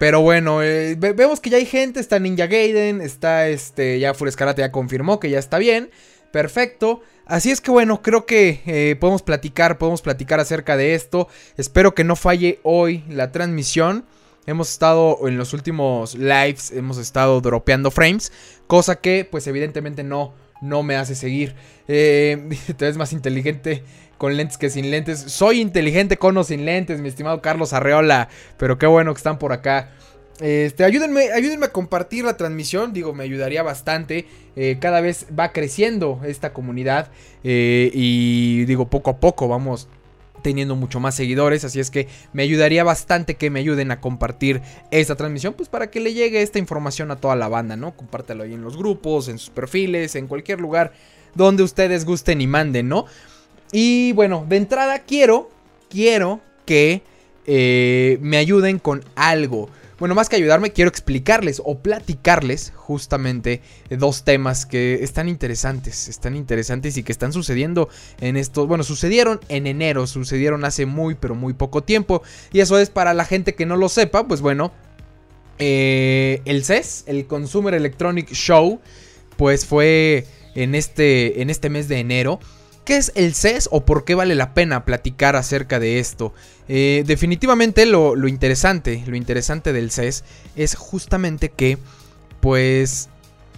Pero bueno, eh, vemos que ya hay gente, está Ninja Gaiden, está este, ya Full Escarate ya confirmó que ya está bien. Perfecto. Así es que bueno, creo que eh, podemos platicar, podemos platicar acerca de esto. Espero que no falle hoy la transmisión. Hemos estado en los últimos lives, hemos estado dropeando frames, cosa que pues evidentemente no, no me hace seguir. Eh, te ves más inteligente con lentes que sin lentes. Soy inteligente con o sin lentes, mi estimado Carlos Arreola. Pero qué bueno que están por acá. Este, ayúdenme, ayúdenme a compartir la transmisión, digo, me ayudaría bastante. Eh, cada vez va creciendo esta comunidad eh, y digo, poco a poco vamos teniendo mucho más seguidores, así es que me ayudaría bastante que me ayuden a compartir esta transmisión, pues para que le llegue esta información a toda la banda, ¿no? Compártelo ahí en los grupos, en sus perfiles, en cualquier lugar donde ustedes gusten y manden, ¿no? Y bueno, de entrada quiero, quiero que eh, me ayuden con algo. Bueno, más que ayudarme, quiero explicarles o platicarles justamente dos temas que están interesantes, están interesantes y que están sucediendo en estos, bueno, sucedieron en enero, sucedieron hace muy, pero muy poco tiempo. Y eso es para la gente que no lo sepa, pues bueno, eh, el CES, el Consumer Electronic Show, pues fue en este, en este mes de enero. ¿Qué es el CES o por qué vale la pena platicar acerca de esto? Eh, definitivamente lo, lo, interesante, lo interesante del CES es justamente que, pues,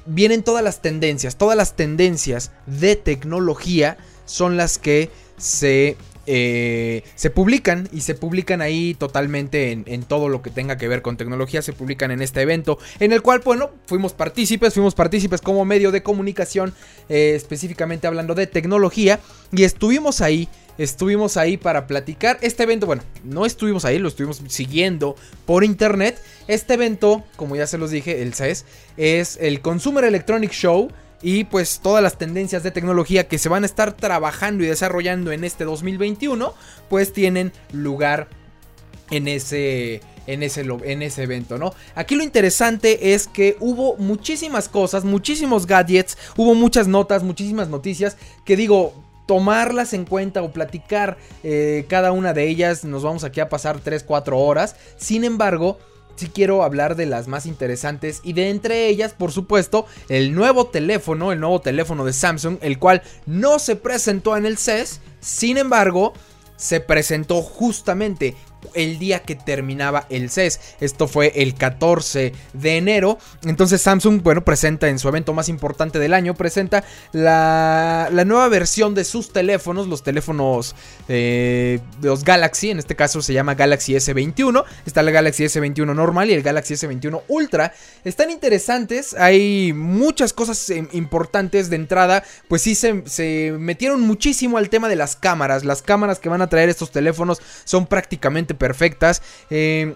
vienen todas las tendencias, todas las tendencias de tecnología son las que se eh, se publican y se publican ahí totalmente en, todo lo que tenga que ver con tecnología, se publican en este evento, en el cual, bueno, fuimos partícipes, fuimos partícipes como medio de comunicación, eh, específicamente hablando de tecnología, y estuvimos ahí. Estuvimos ahí para platicar. Este evento, bueno, no estuvimos ahí, lo estuvimos siguiendo por internet. Este evento, como ya se los dije, el CES, es el Consumer Electronic Show y pues todas las tendencias de tecnología que se van a estar trabajando y desarrollando en este 2021 pues tienen lugar en ese en ese, en ese evento, ¿no? Aquí lo interesante es que hubo muchísimas cosas, muchísimos gadgets, hubo muchas notas, muchísimas noticias que digo, tomarlas en cuenta o platicar eh, cada una de ellas, nos vamos aquí a pasar 3-4 horas, sin embargo, sí quiero hablar de las más interesantes y de entre ellas, por supuesto, el nuevo teléfono, el nuevo teléfono de Samsung, el cual no se presentó en el CES, sin embargo, se presentó justamente el día que terminaba el CES. Esto fue el 14 de enero. Entonces Samsung, bueno, presenta en su evento más importante del año, presenta la, nueva versión de sus teléfonos, los teléfonos eh, los Galaxy, en este caso se llama Galaxy S21. Está el Galaxy S21 normal y el Galaxy S21 Ultra. Están interesantes, hay muchas cosas importantes de entrada, pues sí se, se metieron muchísimo al tema de las cámaras. Las cámaras que van a traer estos teléfonos son prácticamente perfectas. Eh,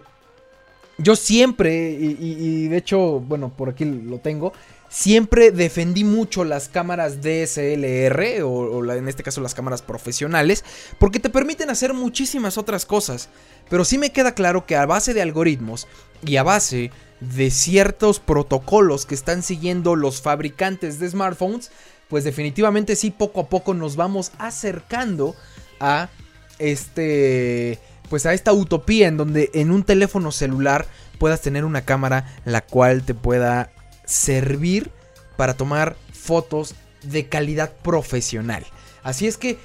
yo siempre, y, de hecho, bueno, por aquí lo tengo, siempre defendí mucho las cámaras DSLR, o, en este caso las cámaras profesionales, porque te permiten hacer muchísimas otras cosas. Pero sí me queda claro que a base de algoritmos y a base de ciertos protocolos que están siguiendo los fabricantes de smartphones, pues definitivamente sí poco a poco nos vamos acercando a este pues a esta utopía en donde en un teléfono celular puedas tener una cámara la cual te pueda servir para tomar fotos de calidad profesional. Así es que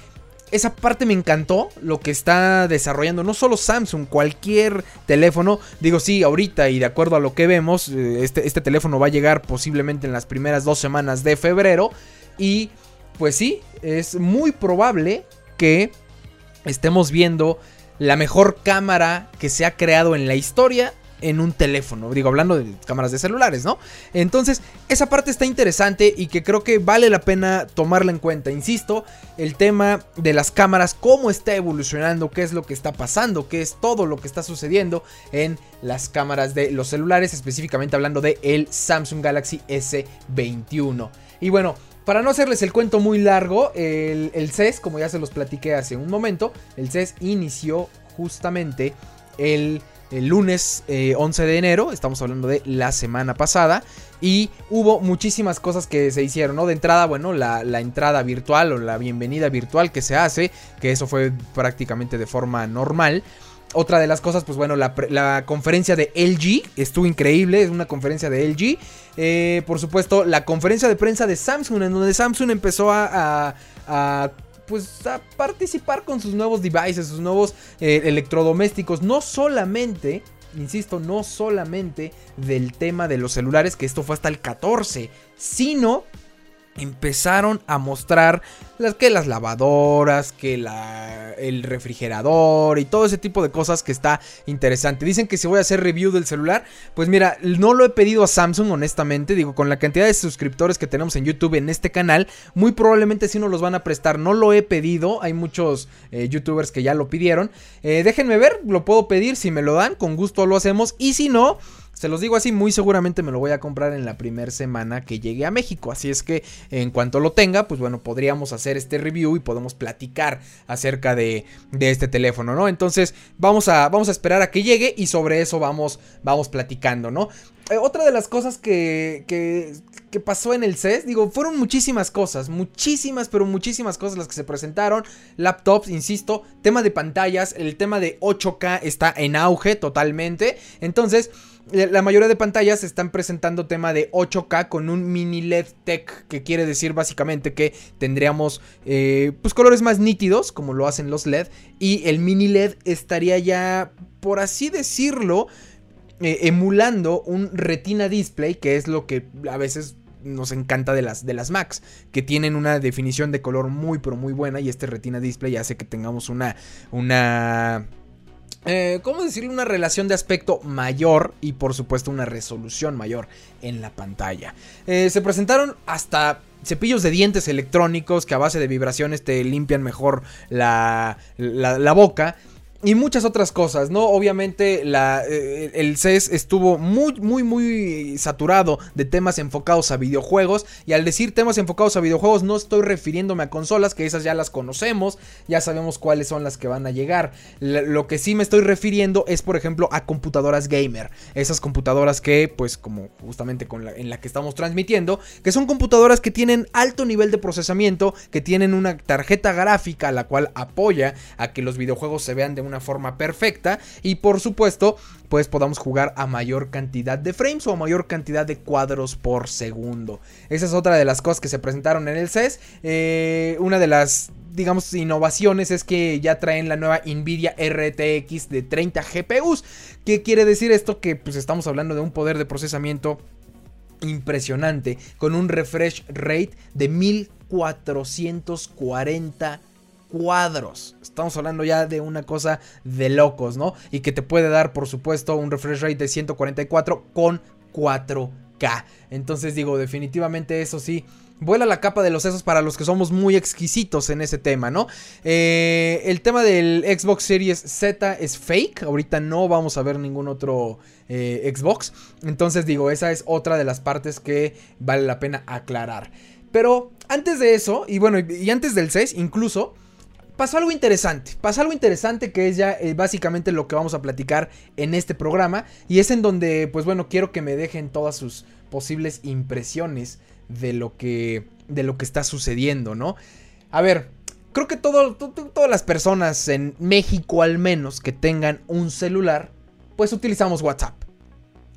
esa parte me encantó, lo que está desarrollando no solo Samsung, cualquier teléfono. Digo, sí, ahorita y de acuerdo a lo que vemos, eh, este, este teléfono va a llegar posiblemente en las primeras dos semanas de febrero. Y pues sí, es muy probable que estemos viendo la mejor cámara que se ha creado en la historia en un teléfono. Digo, hablando de cámaras de celulares, ¿no? Entonces, esa parte está interesante y que creo que vale la pena tomarla en cuenta. Insisto, el tema de las cámaras, cómo está evolucionando, qué es lo que está pasando, qué es todo lo que está sucediendo en las cámaras de los celulares, específicamente hablando de el Samsung Galaxy S21. Y bueno, para no hacerles el cuento muy largo, el, CES, como ya se los platiqué hace un momento, el CES inició justamente el, lunes 11 eh, de enero, estamos hablando de la semana pasada, y hubo muchísimas cosas que se hicieron, ¿no? De entrada, bueno, la, la entrada virtual o la bienvenida virtual que se hace, que eso fue prácticamente de forma normal. Otra de las cosas, pues bueno, la, conferencia de LG estuvo increíble, es una conferencia de LG. Eh, por supuesto, la conferencia de prensa de Samsung, en donde Samsung empezó a, pues a participar con sus nuevos devices, sus nuevos eh, electrodomésticos, no solamente insisto, no solamente del tema de los celulares, que esto fue hasta el 14, sino empezaron a mostrar las que las lavadoras, que la, el refrigerador y todo ese tipo de cosas que está interesante. Dicen que si voy a hacer review del celular, pues mira, no lo he pedido a Samsung honestamente, digo, con la cantidad de suscriptores que tenemos en YouTube en este canal, muy probablemente sí nos los van a prestar. No lo he pedido, hay muchos eh, youtubers que ya lo pidieron. Eh, déjenme ver, lo puedo pedir, si me lo dan, con gusto lo hacemos y si no... Se los digo así, muy seguramente me lo voy a comprar en la primera semana que llegue a México. Así es que en cuanto lo tenga, pues bueno, podríamos hacer este review y podemos platicar acerca de, este teléfono, ¿no? Entonces vamos a, vamos a esperar a que llegue y sobre eso vamos, vamos platicando, ¿no? Eh, otra de las cosas que, que, que, pasó en el CES, digo, fueron muchísimas cosas, muchísimas, pero muchísimas cosas las que se presentaron. Laptops, insisto, tema de pantallas, el tema de 8K está en auge totalmente. Entonces, la mayoría de pantallas están presentando tema de 8K con un mini LED tech, que quiere decir básicamente que tendríamos eh, pues colores más nítidos, como lo hacen los LED, y el mini LED estaría ya, por así decirlo, eh, emulando un retina display, que es lo que a veces nos encanta de las, de las Macs, que tienen una definición de color muy pero muy buena y este retina display hace que tengamos una, una eh, ¿cómo decirle? Una relación de aspecto mayor y por supuesto una resolución mayor en la pantalla. Eh, se presentaron hasta cepillos de dientes electrónicos que a base de vibraciones te limpian mejor la, la boca y muchas otras cosas, ¿no? Obviamente la, eh, el CES estuvo muy, muy, muy saturado de temas enfocados a videojuegos. Y al decir temas enfocados a videojuegos no estoy refiriéndome a consolas, que esas ya las conocemos, ya sabemos cuáles son las que van a llegar. lo que sí me estoy refiriendo es, por ejemplo, a computadoras gamer. Esas computadoras que, pues como justamente en la que estamos transmitiendo, que son computadoras que tienen alto nivel de procesamiento, que tienen una tarjeta gráfica la cual apoya a que los videojuegos se vean de una una forma perfecta y por supuesto pues podamos jugar a mayor cantidad de frames o a mayor cantidad de cuadros por segundo. Esa es otra de las cosas que se presentaron en el CES. Eh, una de las digamos, innovaciones es que ya traen la nueva Nvidia RTX de 30 GPUs. ¿Qué quiere decir esto? Que pues estamos hablando de un poder de procesamiento impresionante con un refresh rate de 1440 cuadros. Estamos hablando ya de una cosa de locos, ¿no? Y que te puede dar, por supuesto, un refresh rate de 144 con 4K. Entonces digo, definitivamente eso sí. Vuela la capa de los sesos para los que somos muy exquisitos en ese tema, ¿no? Eh, el tema del Xbox Series Z es fake. Ahorita no vamos a ver ningún otro eh, Xbox. Entonces digo, esa es otra de las partes que vale la pena aclarar. Pero antes de eso, y bueno, y antes del CES incluso, pasó algo interesante. Pasó algo interesante que es ya eh, básicamente lo que vamos a platicar en este programa. Y es en donde, pues bueno, quiero que me dejen todas sus posibles impresiones de lo que, de lo que está sucediendo, ¿no? A ver, creo que todas las personas en México al menos que tengan un celular, pues utilizamos WhatsApp.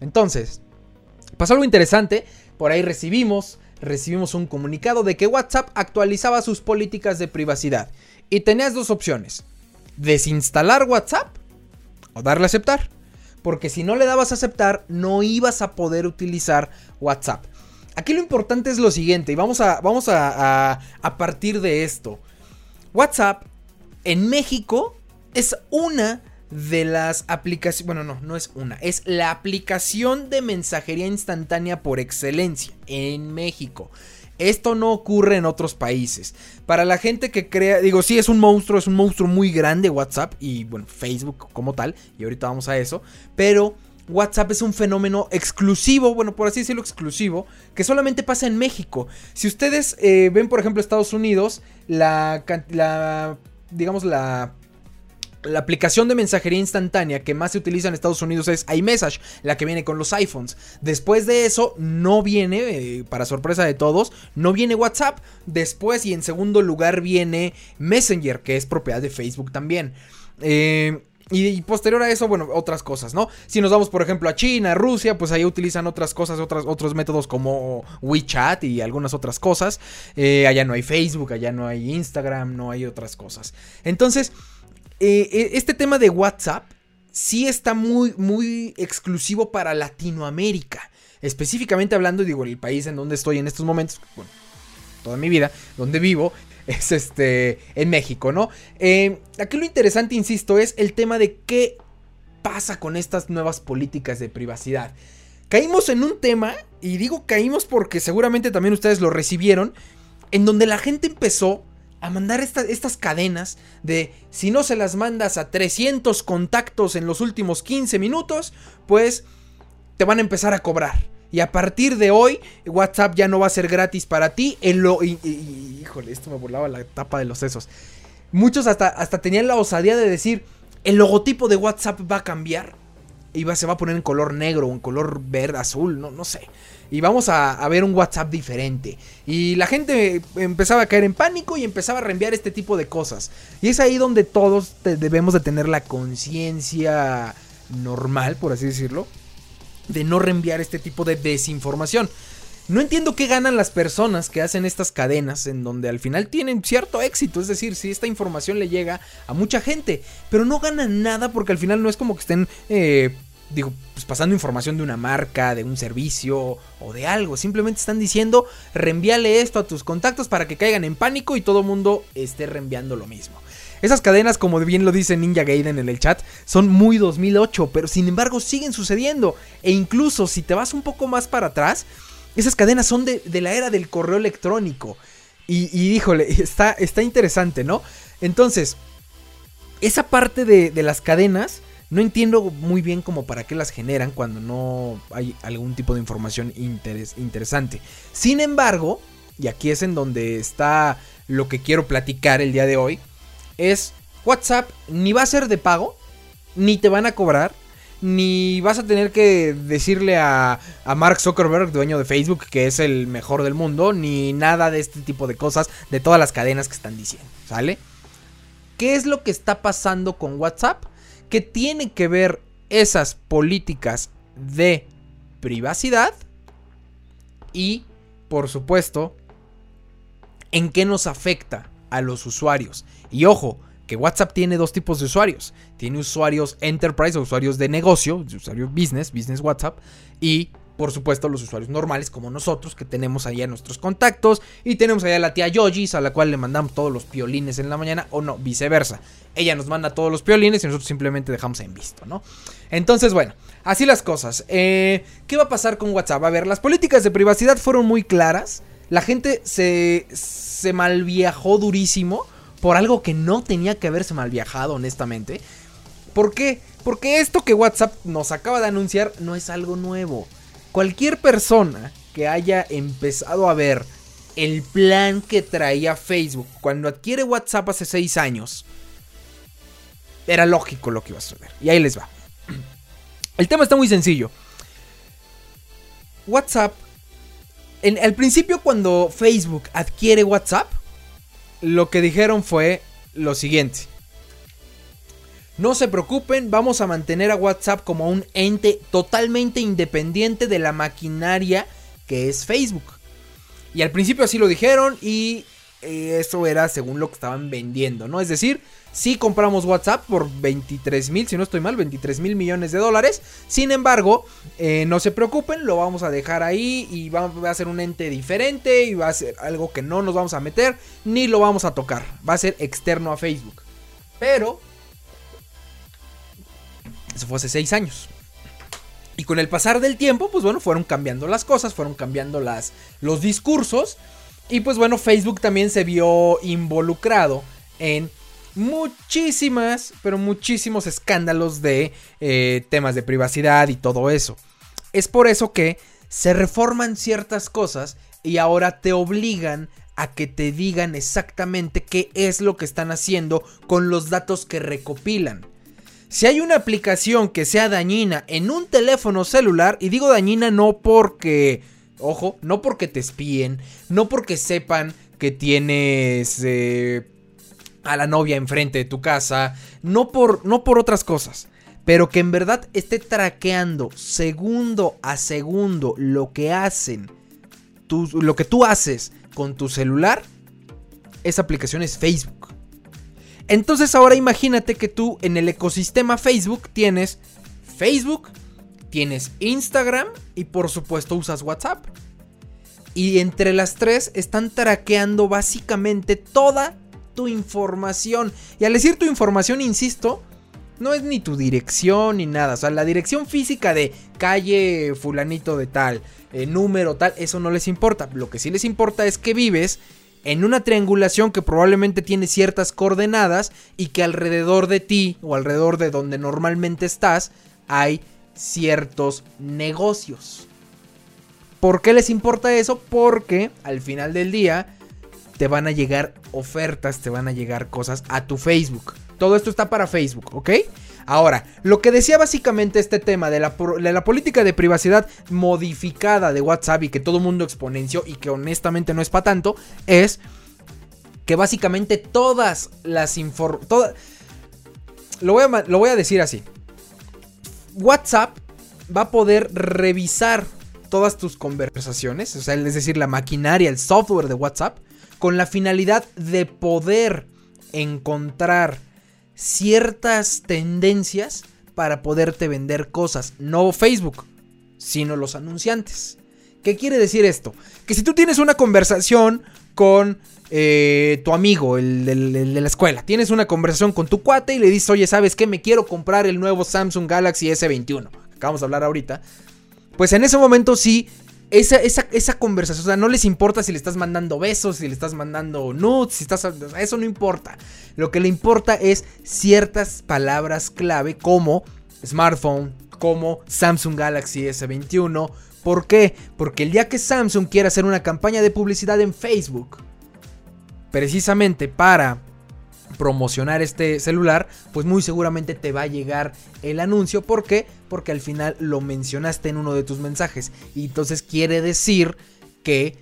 Entonces, pasó algo interesante. Por ahí recibimos, recibimos un comunicado de que WhatsApp actualizaba sus políticas de privacidad. Y tenías dos opciones. Desinstalar WhatsApp o darle a aceptar. Porque si no le dabas a aceptar, no ibas a poder utilizar WhatsApp. Aquí lo importante es lo siguiente, y vamos a, vamos a, a partir de esto. WhatsApp en México es una de las aplicaciones, bueno, no, no es una, es la aplicación de mensajería instantánea por excelencia en México. Esto no ocurre en otros países. Para la gente que crea, digo, sí es un monstruo, es un monstruo muy grande WhatsApp y bueno, Facebook como tal, y ahorita vamos a eso, pero WhatsApp es un fenómeno exclusivo, bueno, por así decirlo, exclusivo, que solamente pasa en México. Si ustedes eh, ven, por ejemplo, Estados Unidos, la, la digamos, la la aplicación de mensajería instantánea que más se utiliza en Estados Unidos es iMessage, la que viene con los iPhones. Después de eso, no viene, eh, para sorpresa de todos, no viene WhatsApp. Después y en segundo lugar viene Messenger, que es propiedad de Facebook también. Eh, Y, posterior a eso, bueno, otras cosas, ¿no? Si nos vamos, por ejemplo, a China, Rusia, pues ahí utilizan otras cosas, otros métodos como WeChat y algunas otras cosas. Eh, allá no hay Facebook, allá no hay Instagram, no hay otras cosas. Entonces, eh, eh, este tema de WhatsApp sí está muy, muy exclusivo para Latinoamérica. Específicamente hablando, digo, el país en donde estoy en estos momentos, bueno, toda mi vida, donde vivo, es este, en México, ¿no? Eh, aquí lo interesante, insisto, es el tema de qué pasa con estas nuevas políticas de privacidad. Caímos en un tema, y digo caímos porque seguramente también ustedes lo recibieron, en donde la gente empezó a mandar estas cadenas de si no se las mandas a 300 contactos en los últimos 15 minutos, pues te van a empezar a cobrar. Y a partir de hoy, WhatsApp ya no va a ser gratis para ti. En lo, híjole, esto me volaba la tapa de los sesos. Muchos hasta, hasta tenían la osadía de decir, el logotipo de WhatsApp va a cambiar. Y se va a poner en color negro en color verde, azul, no, no sé. Y vamos a, ver un WhatsApp diferente. Y la gente empezaba a caer en pánico y empezaba a reenviar este tipo de cosas. Y es ahí donde todos debemos de tener la conciencia normal, por así decirlo de no reenviar este tipo de desinformación. No entiendo qué ganan las personas que hacen estas cadenas en donde al final tienen cierto éxito, es decir, si esta información le llega a mucha gente, pero no ganan nada porque al final no es como que estén, eh, digo, pues pasando información de una marca, de un servicio o de algo, simplemente están diciendo reenvíale esto a tus contactos para que caigan en pánico y todo el mundo esté reenviando lo mismo. Esas cadenas, como bien lo dice Ninja Gaiden en el chat, son muy 2008, pero sin embargo siguen sucediendo. E incluso si te vas un poco más para atrás, esas cadenas son de, la era del correo electrónico. Y, híjole, está, está interesante, ¿no? Entonces, esa parte de, las cadenas, no entiendo muy bien como para qué las generan cuando no hay algún tipo de información interesante. Sin embargo, y aquí es en donde está lo que quiero platicar el día de hoy, es WhatsApp ni va a ser de pago, ni te van a cobrar, ni vas a tener que decirle a, a, Mark Zuckerberg, dueño de Facebook, que es el mejor del mundo, ni nada de este tipo de cosas, de todas las cadenas que están diciendo, ¿sale? ¿Qué es lo que está pasando con WhatsApp? Que tiene que ver esas políticas de privacidad y, por supuesto, en qué nos afecta a los usuarios. Y ojo, que WhatsApp tiene dos tipos de usuarios. Tiene usuarios enterprise o usuarios de negocio, usuarios business, business WhatsApp. Y por supuesto los usuarios normales como nosotros que tenemos allá nuestros contactos. Y tenemos allá a la tía Yojis a la cual le mandamos todos los piolines en la mañana. O no, viceversa. Ella nos manda todos los piolines y nosotros simplemente dejamos en visto, ¿no? Entonces, bueno, así las cosas. Eh, ¿Qué va a pasar con WhatsApp? A ver, las políticas de privacidad fueron muy claras. La gente se, se malviajó durísimo por algo que no tenía que haberse mal viajado, honestamente. ¿Por qué? Porque esto que WhatsApp nos acaba de anunciar no es algo nuevo. Cualquier persona que haya empezado a ver el plan que traía Facebook cuando adquiere WhatsApp hace 6 años, era lógico lo que iba a suceder. Y ahí les va. El tema está muy sencillo. WhatsApp, en, al principio cuando Facebook adquiere WhatsApp, lo que dijeron fue lo siguiente. No se preocupen, vamos a mantener a WhatsApp como un ente totalmente independiente de la maquinaria que es Facebook. Y al principio así lo dijeron y eh, eso era según lo que estaban vendiendo, ¿no? Es decir, si compramos WhatsApp por 23 mil, si no estoy mal, 23 mil millones de dólares. Sin embargo, eh, no se preocupen, lo vamos a dejar ahí y va, a ser un ente diferente y va a ser algo que no nos vamos a meter ni lo vamos a tocar. Va a ser externo a Facebook. Pero... Eso fue hace 6 años. Y con el pasar del tiempo, pues bueno, fueron cambiando las cosas, fueron cambiando las, los discursos. Y pues bueno, Facebook también se vio involucrado en muchísimas, pero muchísimos escándalos de eh, temas de privacidad y todo eso. Es por eso que se reforman ciertas cosas y ahora te obligan a que te digan exactamente qué es lo que están haciendo con los datos que recopilan. Si hay una aplicación que sea dañina en un teléfono celular, y digo dañina no porque, ojo, no porque te espíen, no porque sepan que tienes... Eh, a la novia enfrente de tu casa, no por, no por otras cosas, pero que en verdad esté traqueando segundo a segundo lo que hacen, lo que tú haces con tu celular, esa aplicación es Facebook. Entonces ahora imagínate que tú en el ecosistema Facebook tienes Facebook, tienes Instagram y por supuesto usas WhatsApp. Y entre las tres están traqueando básicamente toda tu información. Y al decir tu información, insisto, no es ni tu dirección ni nada. O sea, la dirección física de calle fulanito de tal, eh, número tal, eso no les importa. Lo que sí les importa es que vives en una triangulación que probablemente tiene ciertas coordenadas y que alrededor de ti o alrededor de donde normalmente estás hay ciertos negocios. ¿Por qué les importa eso? Porque al final del día te van a llegar ofertas, te van a llegar cosas a tu Facebook. Todo esto está para Facebook, ¿ok? Ahora, lo que decía básicamente este tema de la, política de privacidad modificada de WhatsApp y que todo mundo exponenció y que honestamente no es para tanto, es que básicamente todas las informaciones... Lo, voy a, decir así. WhatsApp va a poder revisar todas tus conversaciones, es decir, la maquinaria, el software de WhatsApp, con la finalidad de poder encontrar ciertas tendencias para poderte vender cosas. No Facebook, sino los anunciantes. ¿Qué quiere decir esto? Que si tú tienes una conversación con eh, tu amigo, el, de la escuela, tienes una conversación con tu cuate y le dices, oye, ¿sabes qué? Me quiero comprar el nuevo Samsung Galaxy S21. Acabamos de hablar ahorita. Pues en ese momento sí esa, esa, conversación, o sea, no les importa si le estás mandando besos, si le estás mandando nudes, si estás... Eso no importa. Lo que le importa es ciertas palabras clave como smartphone, como Samsung Galaxy S21. ¿Por qué? Porque el día que Samsung quiera hacer una campaña de publicidad en Facebook, precisamente para promocionar este celular, pues muy seguramente te va a llegar el anuncio. ¿Por qué? Porque al final lo mencionaste en uno de tus mensajes. Y entonces quiere decir que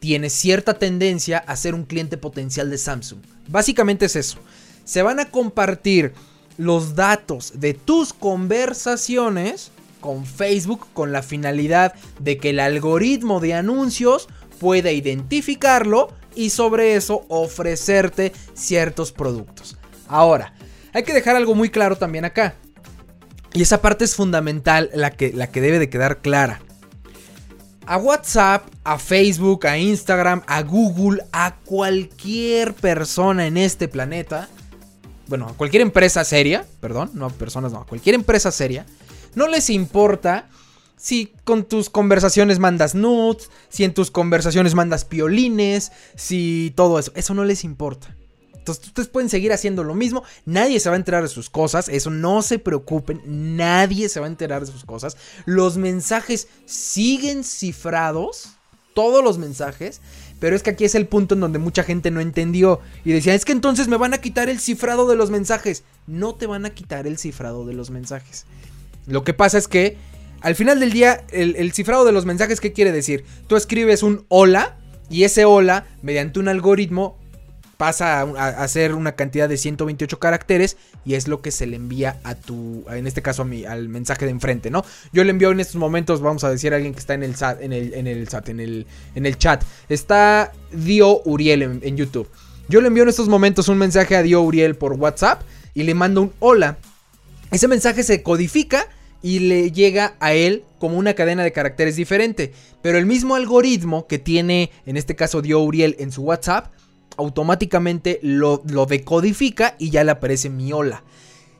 tienes cierta tendencia a ser un cliente potencial de Samsung. Básicamente es eso. Se van a compartir los datos de tus conversaciones con Facebook con la finalidad de que el algoritmo de anuncios pueda identificarlo y sobre eso ofrecerte ciertos productos. Ahora, hay que dejar algo muy claro también acá. Y esa parte es fundamental, la que, la que debe de quedar clara. A WhatsApp, a Facebook, a Instagram, a Google, a cualquier persona en este planeta, bueno, a cualquier empresa seria, perdón, no a personas, no, a cualquier empresa seria, no les importa si con tus conversaciones mandas nudes, si en tus conversaciones mandas piolines, si todo eso, eso no les importa. Entonces ustedes pueden seguir haciendo lo mismo, nadie se va a enterar de sus cosas, eso no se preocupen, nadie se va a enterar de sus cosas. Los mensajes siguen cifrados, todos los mensajes, pero es que aquí es el punto en donde mucha gente no entendió y decía, es que entonces me van a quitar el cifrado de los mensajes. No te van a quitar el cifrado de los mensajes. Lo que pasa es que al final del día, el, cifrado de los mensajes, ¿qué quiere decir? Tú escribes un hola y ese hola, mediante un algoritmo, pasa a, hacer una cantidad de 128 caracteres y es lo que se le envía a tu, en este caso a mi, al mensaje de enfrente, ¿no? Yo le envío en estos momentos, vamos a decir a alguien que está en el el en el, en el chat. Está Dio Uriel en, en YouTube. Yo le envío en estos momentos un mensaje a Dio Uriel por WhatsApp y le mando un hola. Ese mensaje se codifica y le llega a él como una cadena de caracteres diferente. Pero el mismo algoritmo que tiene, en este caso dio Uriel en su WhatsApp, automáticamente lo, lo decodifica y ya le aparece mi hola.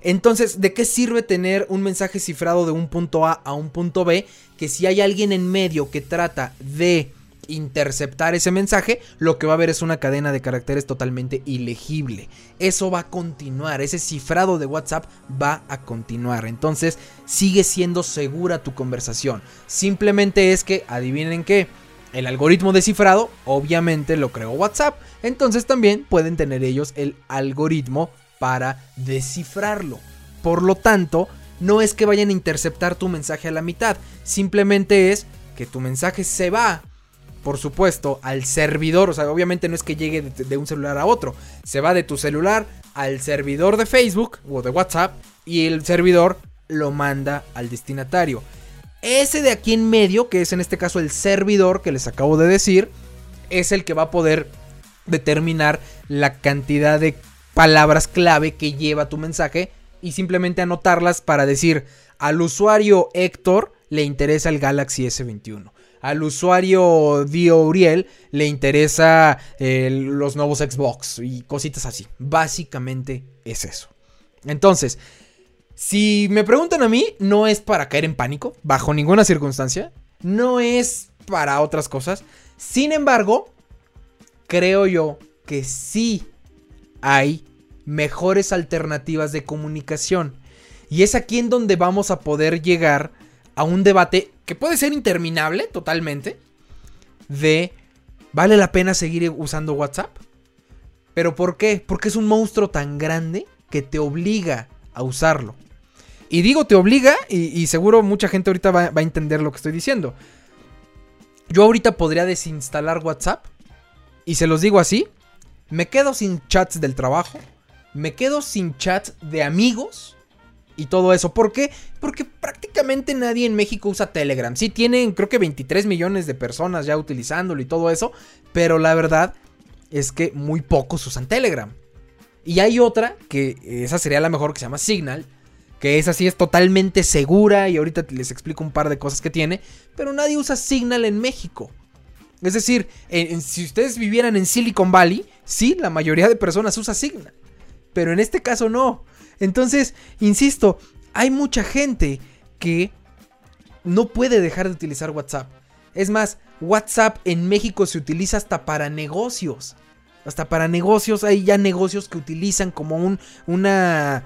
Entonces, ¿de qué sirve tener un mensaje cifrado de un punto A a un punto B? Que si hay alguien en medio que trata de interceptar ese mensaje, lo que va a haber es una cadena de caracteres totalmente ilegible. Eso va a continuar, ese cifrado de WhatsApp va a continuar. Entonces sigue siendo segura tu conversación. Simplemente es que, adivinen qué, el algoritmo de cifrado obviamente lo creó WhatsApp. Entonces también pueden tener ellos el algoritmo para descifrarlo. Por lo tanto, no es que vayan a interceptar tu mensaje a la mitad, simplemente es que tu mensaje se va por supuesto, al servidor. O sea, obviamente no es que llegue de, un celular a otro. Se va de tu celular al servidor de Facebook o de WhatsApp y el servidor lo manda al destinatario. Ese de aquí en medio, que es en este caso el servidor que les acabo de decir, es el que va a poder determinar la cantidad de palabras clave que lleva tu mensaje y simplemente anotarlas para decir al usuario Héctor le interesa el Galaxy S21 al usuario Dio Uriel le interesa eh, los nuevos Xbox y cositas así. Básicamente es eso. Entonces, si me preguntan a mí, no es para caer en pánico, bajo ninguna circunstancia. No es para otras cosas. Sin embargo, creo yo que sí hay mejores alternativas de comunicación. Y es aquí en donde vamos a poder llegar a un debate que puede ser interminable totalmente de ¿vale la pena seguir usando WhatsApp? ¿Pero por qué? Porque es un monstruo tan grande que te obliga a usarlo. Y digo te obliga y, seguro mucha gente ahorita va, va a entender lo que estoy diciendo. Yo ahorita podría desinstalar WhatsApp y se los digo así, me quedo sin chats del trabajo, me quedo sin chats de amigos y todo eso. ¿Por qué? Porque prácticamente nadie en México usa Telegram. Sí tienen creo que 23 millones de personas ya utilizándolo y todo eso, pero la verdad es que muy pocos usan Telegram. Y hay otra, que esa sería la mejor, que se llama Signal, que esa sí es totalmente segura y ahorita les explico un par de cosas que tiene, pero nadie usa Signal en México. Es decir, si ustedes vivieran en Silicon Valley, sí, la mayoría de personas usa Signal, pero en este caso no. Entonces, insisto, hay mucha gente que no puede dejar de utilizar WhatsApp. Es más, WhatsApp en México se utiliza hasta para negocios. Hasta para negocios, hay ya negocios que utilizan como un, una,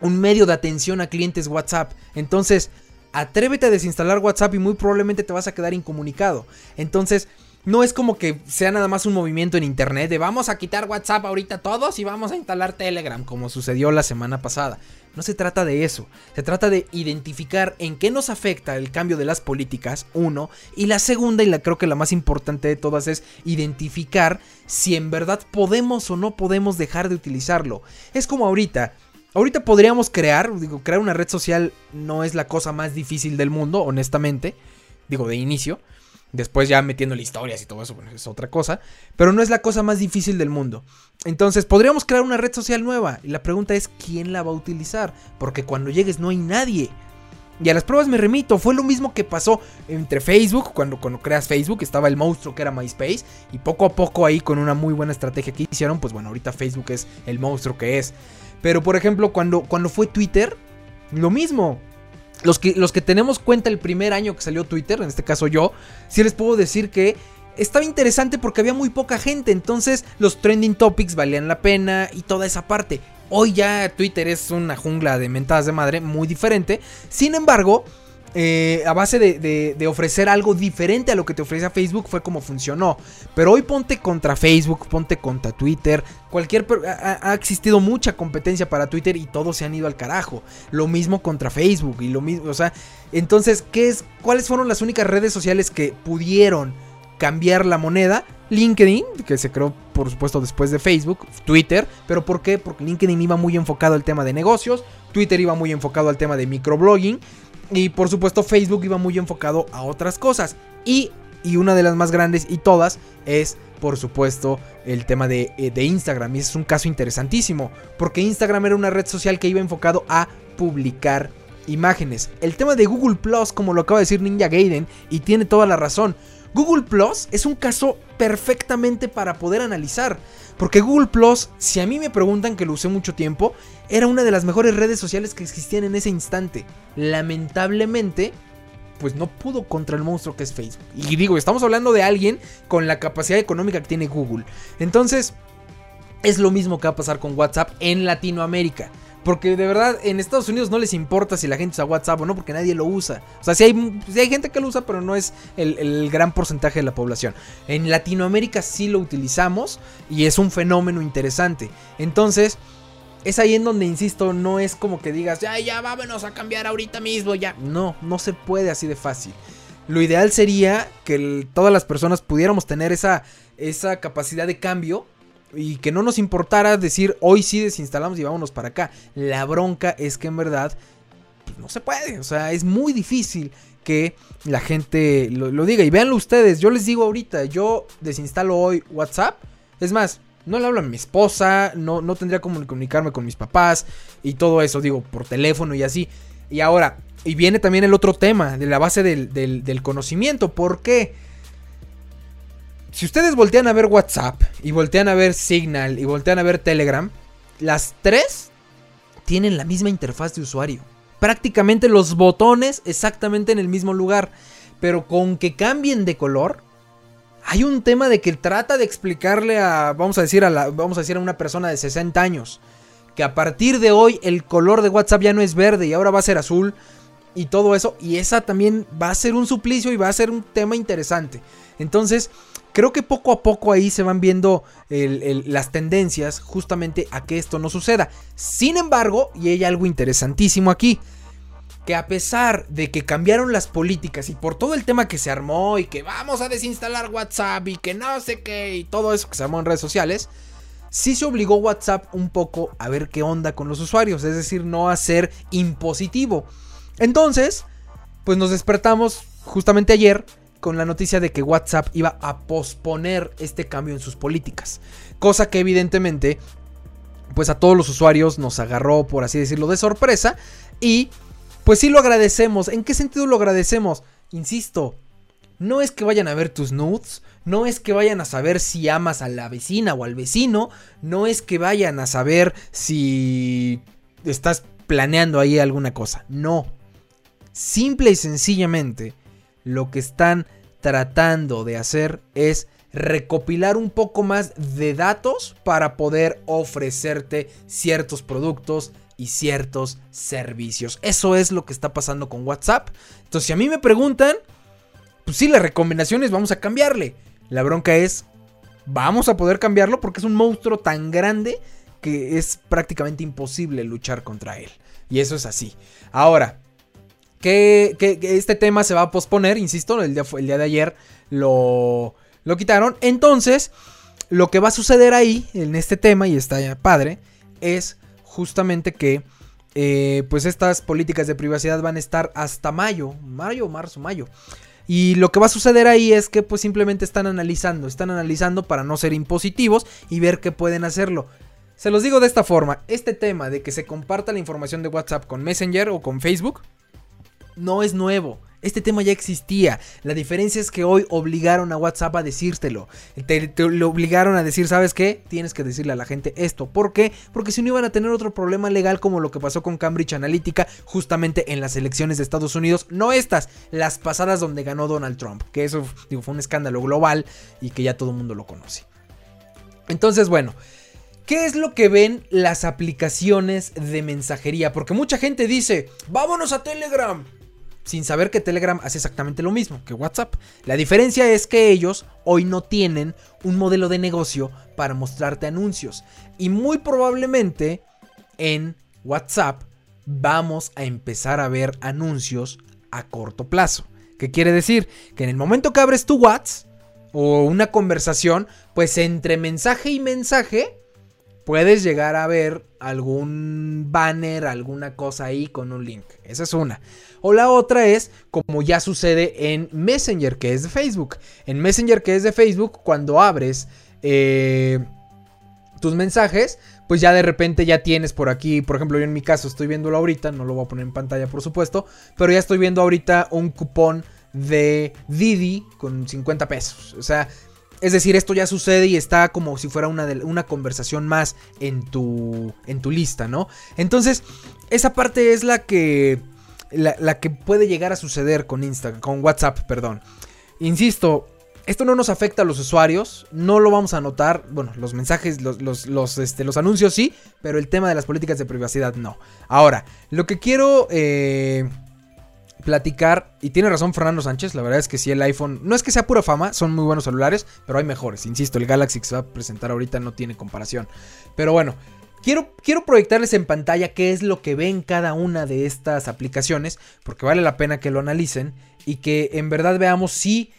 un medio de atención a clientes WhatsApp. Entonces, atrévete a desinstalar WhatsApp y muy probablemente te vas a quedar incomunicado. Entonces, no es como que sea nada más un movimiento en internet de vamos a quitar WhatsApp ahorita todos y vamos a instalar Telegram, como sucedió la semana pasada. No se trata de eso, se trata de identificar en qué nos afecta el cambio de las políticas, uno, y la segunda y la creo que la más importante de todas es identificar si en verdad podemos o no podemos dejar de utilizarlo. Es como ahorita, ahorita podríamos crear, digo, crear una red social no es la cosa más difícil del mundo, honestamente, digo, de inicio. Después ya metiéndole historias y todo eso, bueno, es otra cosa. Pero no es la cosa más difícil del mundo. Entonces, podríamos crear una red social nueva. Y la pregunta es, ¿quién la va a utilizar? Porque cuando llegues no hay nadie. Y a las pruebas me remito, fue lo mismo que pasó entre Facebook, cuando, cuando creas Facebook, estaba el monstruo que era MySpace, y poco a poco ahí con una muy buena estrategia que hicieron, pues bueno, ahorita Facebook es el monstruo que es. Pero por ejemplo, cuando, cuando fue Twitter, lo mismo, los que, los que tenemos cuenta el primer año que salió Twitter, en este caso yo, sí les puedo decir que estaba interesante porque había muy poca gente, entonces los trending topics valían la pena y toda esa parte. Hoy ya Twitter es una jungla de mentadas de madre muy diferente, sin embargo, eh, a base de, ofrecer algo diferente a lo que te ofrecía Facebook fue como funcionó. Pero hoy ponte contra Facebook, ponte contra Twitter. Cualquier ha, existido mucha competencia para Twitter y todos se han ido al carajo. Lo mismo contra Facebook y lo mismo, o sea, entonces, ¿qué es cuáles fueron las únicas redes sociales que pudieron cambiar la moneda? LinkedIn, que se creó por supuesto después de Facebook, Twitter, pero ¿por qué? Porque LinkedIn iba muy enfocado al tema de negocios, Twitter iba muy enfocado al tema de microblogging y por supuesto Facebook iba muy enfocado a otras cosas. Y, y una de las más grandes y todas es por supuesto el tema de, eh, de, Instagram. Y es un caso interesantísimo. Porque Instagram era una red social que iba enfocado a publicar imágenes. El tema de Google Plus, como lo acaba de decir Ninja Gaiden, y tiene toda la razón. Google Plus es un caso perfectamente para poder analizar. Porque Google Plus, si a mí me preguntan que lo usé mucho tiempo, era una de las mejores redes sociales que existían en ese instante. Lamentablemente, pues no pudo contra el monstruo que es Facebook. Y digo, estamos hablando de alguien con la capacidad económica que tiene Google. Entonces, es lo mismo que va a pasar con WhatsApp en Latinoamérica. Porque de verdad en Estados Unidos no les importa si la gente usa WhatsApp o no, porque nadie lo usa. O sea, sí hay, hay gente que lo usa, pero no es el, el, gran porcentaje de la población. En Latinoamérica sí lo utilizamos y es un fenómeno interesante. Entonces, es ahí en donde, insisto, no es como que digas, ya, ya, vámonos a cambiar ahorita mismo, ya. No, no se puede así de fácil. Lo ideal sería que todas las personas pudiéramos tener esa, esa capacidad de cambio y que no nos importara decir hoy sí desinstalamos y vámonos para acá. La bronca es que en verdad pues, no se puede, o sea, es muy difícil que la gente lo, diga. Y véanlo ustedes, yo les digo ahorita, yo desinstalo hoy WhatsApp. Es más, no le hablo a mi esposa, no, no tendría como comunicarme con mis papás y todo eso, digo, por teléfono y así. Y ahora, y viene también el otro tema, de la base del, del conocimiento. ¿Por qué? Si ustedes voltean a ver WhatsApp y voltean a ver Signal y voltean a ver Telegram, las tres tienen la misma interfaz de usuario prácticamente los botones exactamente en el mismo lugar. Pero con que cambien de color, hay un tema de que trata de explicarle a, vamos a decir a, la, vamos a decir a una persona de 60 años, que a partir de hoy el color de WhatsApp ya no es verde y ahora va a ser azul y todo eso. Y esa también va a ser un suplicio y va a ser un tema interesante. Entonces, creo que poco a poco ahí se van viendo las tendencias justamente a que esto no suceda. Sin embargo, y hay algo interesantísimo aquí, que a pesar de que cambiaron las políticas y por todo el tema que se armó y que vamos a desinstalar WhatsApp y que no sé qué y todo eso que se armó en redes sociales, sí se obligó WhatsApp un poco a ver qué onda con los usuarios, es decir, no a ser impositivo. Entonces, pues nos despertamos justamente ayer con la noticia de que WhatsApp iba a posponer este cambio en sus políticas. Cosa que evidentemente, pues a todos los usuarios nos agarró, por así decirlo, de sorpresa. Y pues sí lo agradecemos. ¿En qué sentido lo agradecemos? Insisto, no es que vayan a ver tus nudes, no es que vayan a saber si amas a la vecina o al vecino, no es que vayan a saber si estás planeando ahí alguna cosa. No. Simple y sencillamente lo que están tratando de hacer es recopilar un poco más de datos para poder ofrecerte ciertos productos y ciertos servicios. Eso es lo que está pasando con WhatsApp. Entonces, si a mí me preguntan, pues sí, las recomendaciones vamos a cambiarle. La bronca es, vamos a poder cambiarlo porque es un monstruo tan grande que es prácticamente imposible luchar contra él. Y eso es así. Ahora, que, este tema se va a posponer, insisto, el día, el día de ayer lo, lo quitaron. Entonces, lo que va a suceder ahí, en este tema, y está ya padre, es justamente que eh, pues estas políticas de privacidad van a estar hasta mayo, mayo, marzo, mayo. Y lo que va a suceder ahí es que pues simplemente están analizando, están analizando para no ser impositivos y ver qué pueden hacerlo. Se los digo de esta forma, este tema de que se comparta la información de WhatsApp con Messenger o con Facebook no es nuevo. Este tema ya existía. La diferencia es que hoy obligaron a WhatsApp a decírtelo. Te, lo obligaron a decir, ¿sabes qué? Tienes que decirle a la gente esto. ¿Por qué? Porque si no iban a tener otro problema legal como lo que pasó con Cambridge Analytica justamente en las elecciones de Estados Unidos. No estas, las pasadas donde ganó Donald Trump. Que eso fue un escándalo global y que ya todo el mundo lo conoce. Entonces, bueno. ¿Qué es lo que ven las aplicaciones de mensajería? Porque mucha gente dice, vámonos a Telegram sin saber que Telegram hace exactamente lo mismo que WhatsApp. La diferencia es que ellos hoy no tienen un modelo de negocio para mostrarte anuncios. Y muy probablemente en WhatsApp vamos a empezar a ver anuncios a corto plazo. ¿Qué quiere decir? Que en el momento que abres tu WhatsApp o una conversación, pues entre mensaje y mensaje puedes llegar a ver algún banner, alguna cosa ahí con un link. Esa es una. O la otra es como ya sucede en Messenger, que es de Facebook. En Messenger, que es de Facebook, cuando abres eh, tus mensajes, pues ya de repente ya tienes por aquí, por ejemplo, yo en mi caso estoy viéndolo ahorita, no lo voy a poner en pantalla por supuesto, pero ya estoy viendo ahorita un cupón de Didi con 50 pesos. O sea, es decir, esto ya sucede y está como si fuera una, una conversación más en tu, en tu lista, ¿no? Entonces, esa parte es la que, la, que puede llegar a suceder con Instagram, con WhatsApp, perdón. Insisto, esto no nos afecta a los usuarios, no lo vamos a notar. Bueno, los mensajes, los, los, este, los anuncios sí, pero el tema de las políticas de privacidad no. Ahora, lo que quiero eh, platicar, y tiene razón Fernando Sánchez, la verdad es que si el iPhone, no es que sea pura fama, son muy buenos celulares, pero hay mejores, insisto, el Galaxy que se va a presentar ahorita no tiene comparación. Pero bueno, Quiero, quiero proyectarles en pantalla qué es lo que ven cada una de estas aplicaciones, porque vale la pena que lo analicen y que en verdad veamos si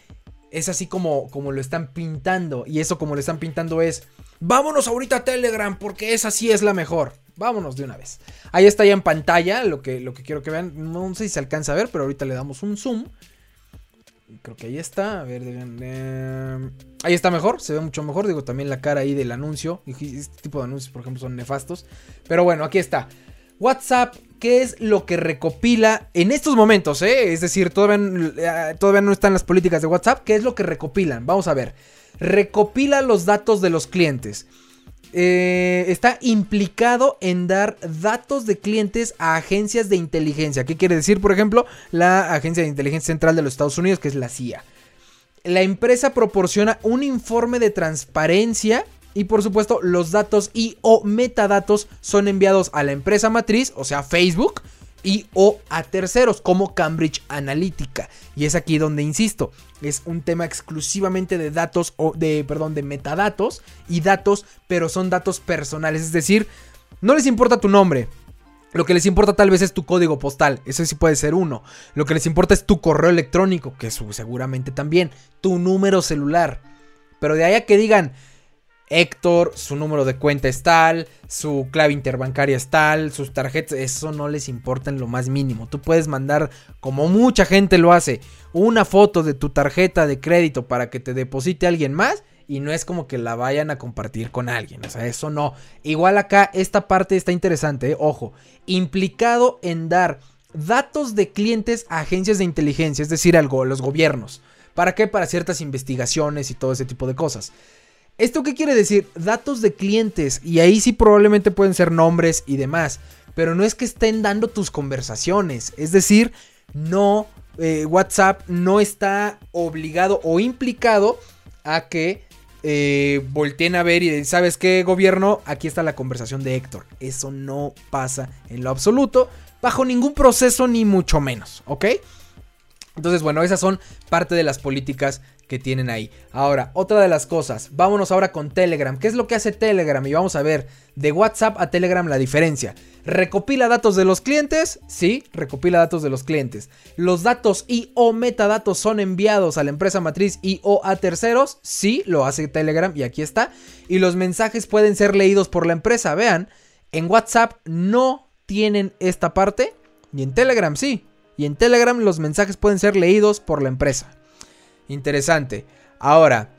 es así como, como lo están pintando. Y eso como lo están pintando es, vámonos ahorita a Telegram porque esa sí es la mejor. Vámonos de una vez. Ahí está ya en pantalla lo que, lo que quiero que vean. No sé si se alcanza a ver, pero ahorita le damos un zoom. Creo que ahí está. A ver, ahí está mejor. Se ve mucho mejor. Digo, también la cara ahí del anuncio. Este tipo de anuncios, por ejemplo, son nefastos. Pero bueno, aquí está. WhatsApp, ¿qué es lo que recopila en estos momentos? Eh? Es decir, todavía, eh, todavía no están las políticas de WhatsApp. ¿Qué es lo que recopilan? Vamos a ver. Recopila los datos de los clientes. Eh, está implicado en dar datos de clientes a agencias de inteligencia. ¿Qué quiere decir, por ejemplo? La Agencia de Inteligencia Central de los Estados Unidos, que es la CIA. La empresa proporciona un informe de transparencia y por supuesto los datos y o metadatos son enviados a la empresa matriz, o sea Facebook, y o a terceros como Cambridge Analytica. Y es aquí donde insisto, es un tema exclusivamente de datos o de perdón, de metadatos y datos, pero son datos personales, es decir, no les importa tu nombre, lo que les importa tal vez es tu código postal, eso sí puede ser uno. Lo que les importa es tu correo electrónico, que seguramente también, tu número celular. Pero de ahí a que digan, Héctor, su número de cuenta es tal, su clave interbancaria es tal, sus tarjetas, eso no les importa en lo más mínimo. Tú puedes mandar, como mucha gente lo hace, una foto de tu tarjeta de crédito para que te deposite alguien más y no es como que la vayan a compartir con alguien, o sea, eso no. Igual acá esta parte está interesante, ¿eh? ojo, implicado en dar datos de clientes a agencias de inteligencia, es decir, algo, los gobiernos. ¿Para qué? Para ciertas investigaciones y todo ese tipo de cosas. ¿Esto qué quiere decir? Datos de clientes. Y ahí sí probablemente pueden ser nombres y demás. Pero no es que estén dando tus conversaciones. Es decir, no. Eh, WhatsApp no está obligado o implicado a que eh, volteen a ver y ¿sabes qué, gobierno? Aquí está la conversación de Héctor. Eso no pasa en lo absoluto, bajo ningún proceso ni mucho menos, ¿ok? Entonces, bueno, esas son parte de las políticas que tienen ahí. Ahora, otra de las cosas, vámonos ahora con Telegram. ¿Qué es lo que hace Telegram? Y vamos a ver de WhatsApp a Telegram la diferencia. ¿Recopila datos de los clientes? Sí, recopila datos de los clientes. ¿Los datos y o metadatos son enviados a la empresa matriz y o a terceros? Sí, lo hace Telegram y aquí está. Y los mensajes pueden ser leídos por la empresa. Vean, en WhatsApp no tienen esta parte y en Telegram sí. Y en Telegram los mensajes pueden ser leídos por la empresa. Interesante. Ahora,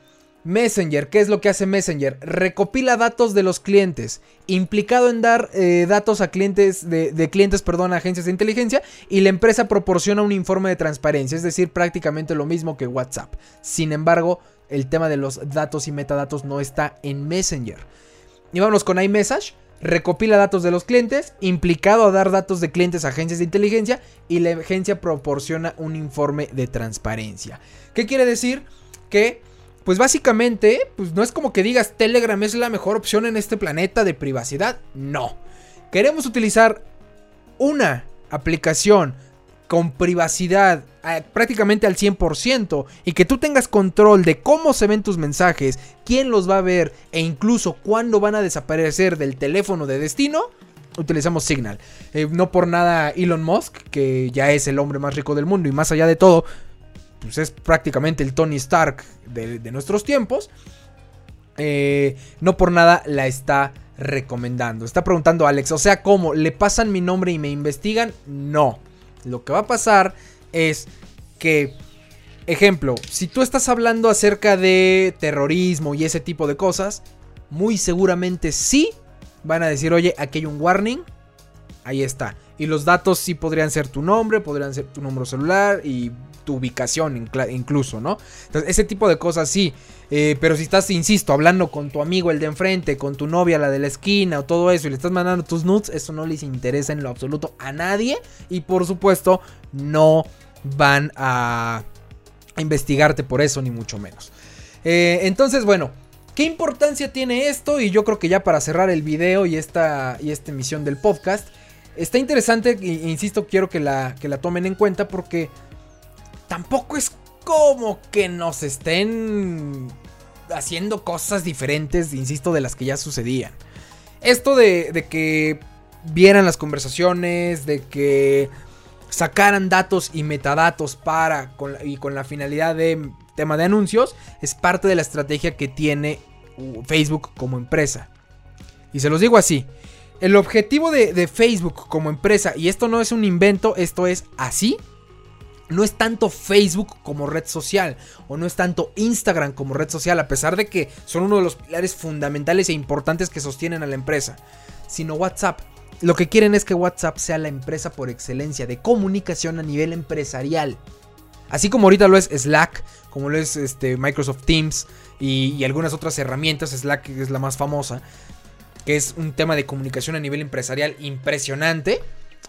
Messenger, ¿qué es lo que hace Messenger? Recopila datos de los clientes, implicado en dar eh, datos a clientes, de, clientes, perdón, a agencias de inteligencia, y la empresa proporciona un informe de transparencia, es decir, prácticamente lo mismo que WhatsApp. Sin embargo, el tema de los datos y metadatos no está en Messenger. Y vámonos con iMessage. Recopila datos de los clientes, implicado a dar datos de clientes a agencias de inteligencia y la agencia proporciona un informe de transparencia. ¿Qué quiere decir? Que, pues básicamente, pues no es como que digas Telegram es la mejor opción en este planeta de privacidad. No. Queremos utilizar una aplicación con privacidad prácticamente al 100% y que tú tengas control de cómo se ven tus mensajes, quién los va a ver e incluso cuándo van a desaparecer del teléfono de destino, utilizamos Signal. Eh, no por nada Elon Musk, que ya es el hombre más rico del mundo y más allá de todo, pues es prácticamente el Tony Stark de, nuestros tiempos. Eh, no por nada la está recomendando. Está preguntando Alex, o sea, ¿cómo? ¿Le pasan mi nombre y me investigan? No. Lo que va a pasar es que, ejemplo, si tú estás hablando acerca de terrorismo y ese tipo de cosas, muy seguramente sí van a decir, oye, aquí hay un warning. Ahí está. Y los datos sí podrían ser tu nombre, podrían ser tu número celular y tu ubicación incluso, ¿no? Entonces, ese tipo de cosas sí. Eh, pero si estás, insisto, hablando con tu amigo el de enfrente, con tu novia la de la esquina o todo eso y le estás mandando tus nudes, eso no les interesa en lo absoluto a nadie. Y por supuesto, no van a investigarte por eso, ni mucho menos. Eh, entonces, bueno, ¿qué importancia tiene esto? Y yo creo que ya para cerrar el video y esta, y esta emisión del podcast, está interesante, insisto, quiero que la, que la tomen en cuenta porque tampoco es como que nos estén haciendo cosas diferentes, insisto, de las que ya sucedían. Esto de, de que vieran las conversaciones, de que sacaran datos y metadatos para y con la finalidad de tema de anuncios, es parte de la estrategia que tiene Facebook como empresa. Y se los digo así, el objetivo de, Facebook como empresa, y esto no es un invento, esto es así, no es tanto Facebook como red social o no es tanto Instagram como red social, a pesar de que son uno de los pilares fundamentales e importantes que sostienen a la empresa, sino WhatsApp. Lo que quieren es que WhatsApp sea la empresa por excelencia de comunicación a nivel empresarial. Así como ahorita lo es Slack, como lo es este, Microsoft Teams y, y algunas otras herramientas, Slack es la más famosa, que es un tema de comunicación a nivel empresarial impresionante.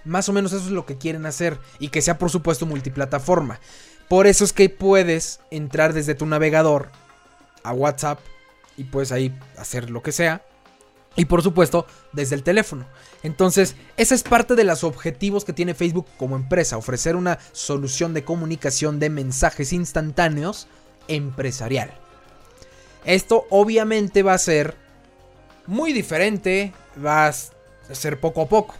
Más o menos eso es lo que quieren hacer y que sea por supuesto multiplataforma. Por eso es que puedes entrar desde tu navegador a WhatsApp y puedes ahí hacer lo que sea y por supuesto, desde el teléfono. Entonces, esa es parte de los objetivos que tiene Facebook como empresa, ofrecer una solución de comunicación de mensajes instantáneos empresarial. Esto obviamente va a ser muy diferente, va a ser poco a poco.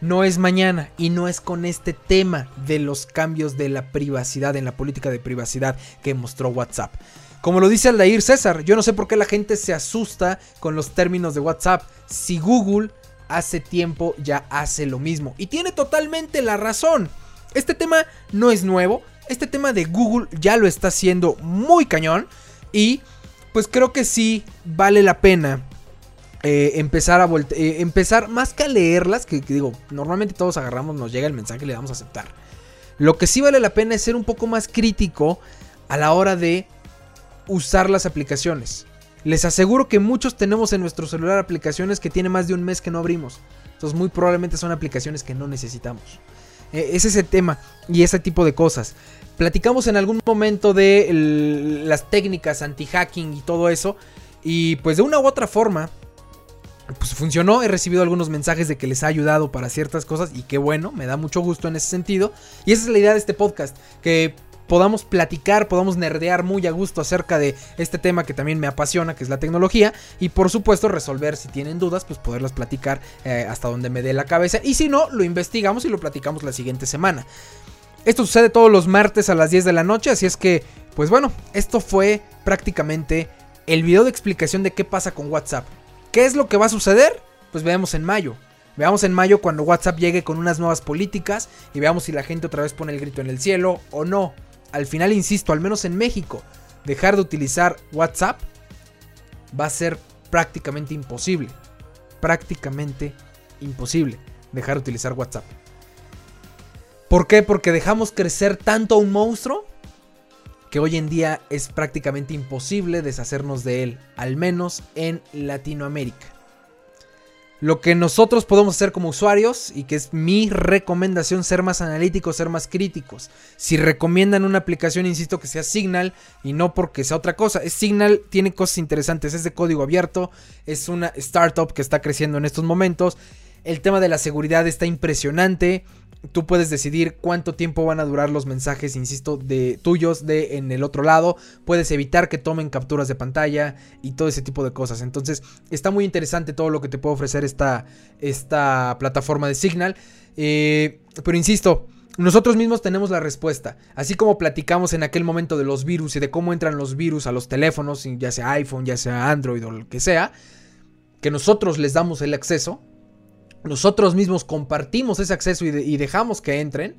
No es mañana y no es con este tema de los cambios de la privacidad en la política de privacidad que mostró WhatsApp. Como lo dice Aldair César, yo no sé por qué la gente se asusta con los términos de WhatsApp. Si Google hace tiempo ya hace lo mismo. Y tiene totalmente la razón. Este tema no es nuevo. Este tema de Google ya lo está haciendo muy cañón. Y pues creo que sí vale la pena eh, empezar a eh, empezar más que a leerlas, que, digo, normalmente todos agarramos, nos llega el mensaje y le damos a aceptar. Lo que sí vale la pena es ser un poco más crítico a la hora de usar las aplicaciones. Les aseguro que muchos tenemos en nuestro celular aplicaciones que tiene más de un mes que no abrimos. Entonces muy probablemente son aplicaciones que no necesitamos. E, es ese tema y ese tipo de cosas. Platicamos en algún momento de las técnicas anti-hacking y todo eso. Y pues de una u otra forma, pues funcionó. He recibido algunos mensajes de que les ha ayudado para ciertas cosas y qué bueno, me da mucho gusto en ese sentido. Y esa es la idea de este podcast, que podamos platicar, podamos nerdear muy a gusto acerca de este tema que también me apasiona, que es la tecnología, y por supuesto resolver si tienen dudas, pues poderlas platicar eh, hasta donde me dé la cabeza, y si no, lo investigamos y lo platicamos la siguiente semana. Esto sucede todos los martes a las 10 de la noche, así es que, pues bueno, esto fue prácticamente el video de explicación de qué pasa con WhatsApp. ¿Qué es lo que va a suceder? Pues veamos en mayo. Veamos en mayo cuando WhatsApp llegue con unas nuevas políticas y veamos si la gente otra vez pone el grito en el cielo o no al final, insisto, al menos en México, dejar de utilizar WhatsApp va a ser prácticamente imposible. Prácticamente imposible dejar de utilizar WhatsApp. ¿Por qué? Porque dejamos crecer tanto a un monstruo que hoy en día es prácticamente imposible deshacernos de él, al menos en Latinoamérica. Lo que nosotros podemos hacer como usuarios y que es mi recomendación ser más analíticos, ser más críticos. Si recomiendan una aplicación, insisto que sea Signal y no porque sea otra cosa. Signal tiene cosas interesantes, es de código abierto, es una startup que está creciendo en estos momentos. El tema de la seguridad está impresionante. Tú puedes decidir cuánto tiempo van a durar los mensajes, insisto, de tuyos de en el otro lado. Puedes evitar que tomen capturas de pantalla y todo ese tipo de cosas. Entonces, está muy interesante todo lo que te puede ofrecer esta, esta plataforma de Signal. Eh, pero insisto, nosotros mismos tenemos la respuesta. Así como platicamos en aquel momento de los virus y de cómo entran los virus a los teléfonos, ya sea iPhone, ya sea Android o lo que sea, que nosotros les damos el acceso nosotros mismos compartimos ese acceso y, dejamos que entren,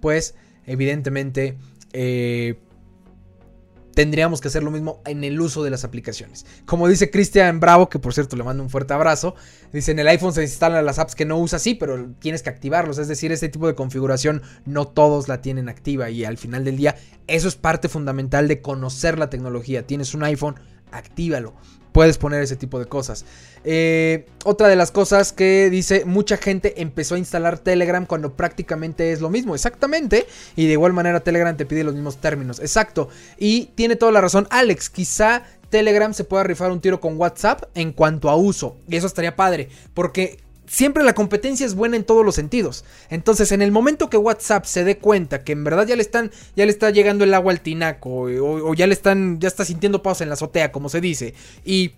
pues evidentemente eh, tendríamos que hacer lo mismo en el uso de las aplicaciones. Como dice Cristian Bravo, que por cierto le mando un fuerte abrazo, dice en el iPhone se instalan las apps que no usa, sí, pero tienes que activarlos, es decir, este tipo de configuración no todos la tienen activa y al final del día eso es parte fundamental de conocer la tecnología. Tienes un iPhone, actívalo puedes poner ese tipo de cosas. Eh, otra de las cosas que dice, mucha gente empezó a instalar Telegram cuando prácticamente es lo mismo, exactamente. Y de igual manera Telegram te pide los mismos términos, exacto. Y tiene toda la razón Alex, quizá Telegram se pueda rifar un tiro con WhatsApp en cuanto a uso. Y eso estaría padre, porque siempre la competencia es buena en todos los sentidos. Entonces, en el momento que WhatsApp se dé cuenta que en verdad ya le están, ya le está llegando el agua al tinaco, o, ya le están, ya está sintiendo pasos en la azotea, como se dice, y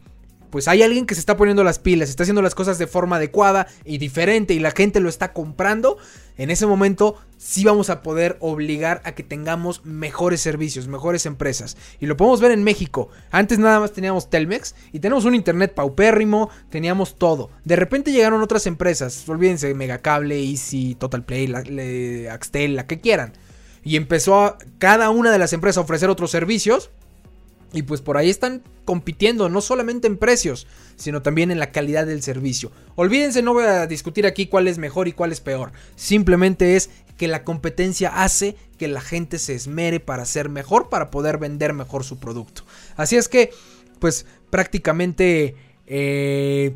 pues hay alguien que se está poniendo las pilas, está haciendo las cosas de forma adecuada y diferente y la gente lo está comprando, en ese momento sí vamos a poder obligar a que tengamos mejores servicios, mejores empresas. Y lo podemos ver en México. Antes nada más teníamos Telmex y tenemos un internet paupérrimo, teníamos todo. De repente llegaron otras empresas, olvídense, Megacable, Easy, Total Play, la, Axtel, la que quieran. Y empezó a cada una de las empresas a ofrecer otros servicios y pues por ahí están compitiendo, no solamente en precios, sino también en la calidad del servicio. Olvídense, no voy a discutir aquí cuál es mejor y cuál es peor. Simplemente es que la competencia hace que la gente se esmere para ser mejor, para poder vender mejor su producto. Así es que, pues prácticamente... Eh,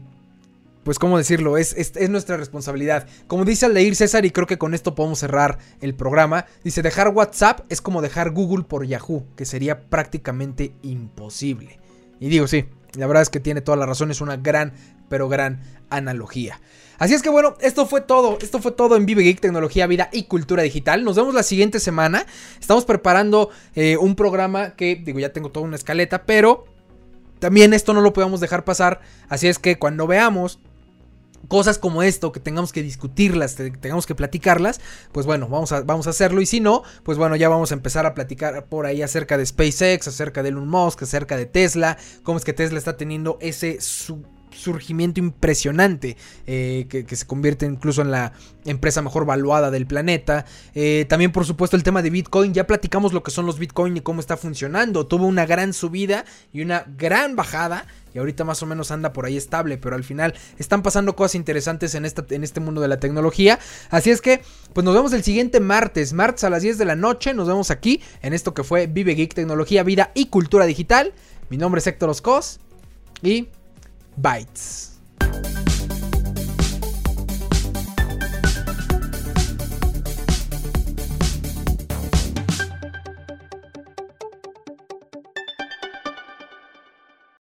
pues cómo decirlo, es, es, nuestra responsabilidad. Como dice Aldeir César, y creo que con esto podemos cerrar el programa, dice dejar WhatsApp es como dejar Google por Yahoo, que sería prácticamente imposible. Y digo, sí, la verdad es que tiene toda la razón, es una gran, pero gran analogía. Así es que bueno, esto fue todo, esto fue todo en Vive Geek, Tecnología, Vida y Cultura Digital. Nos vemos la siguiente semana. Estamos preparando eh, un programa que, digo, ya tengo toda una escaleta, pero también esto no lo podemos dejar pasar. Así es que cuando veamos cosas como esto, que tengamos que discutirlas, tengamos que platicarlas, pues bueno, vamos a, vamos a hacerlo. Y si no, pues bueno, ya vamos a empezar a platicar por ahí acerca de SpaceX, acerca de Elon Musk, acerca de Tesla, cómo es que Tesla está teniendo ese surgimiento impresionante eh, que, se convierte incluso en la empresa mejor valuada del planeta. Eh, también por supuesto el tema de Bitcoin, ya platicamos lo que son los Bitcoin y cómo está funcionando. Tuvo una gran subida y una gran bajada y ahorita más o menos anda por ahí estable, pero al final están pasando cosas interesantes en, esta, en este mundo de la tecnología. Así es que, pues nos vemos el siguiente martes, martes a las 10 de la noche, nos vemos aquí en esto que fue Vive Geek, Tecnología, Vida y Cultura Digital. Mi nombre es Héctor Oscos y Bytes.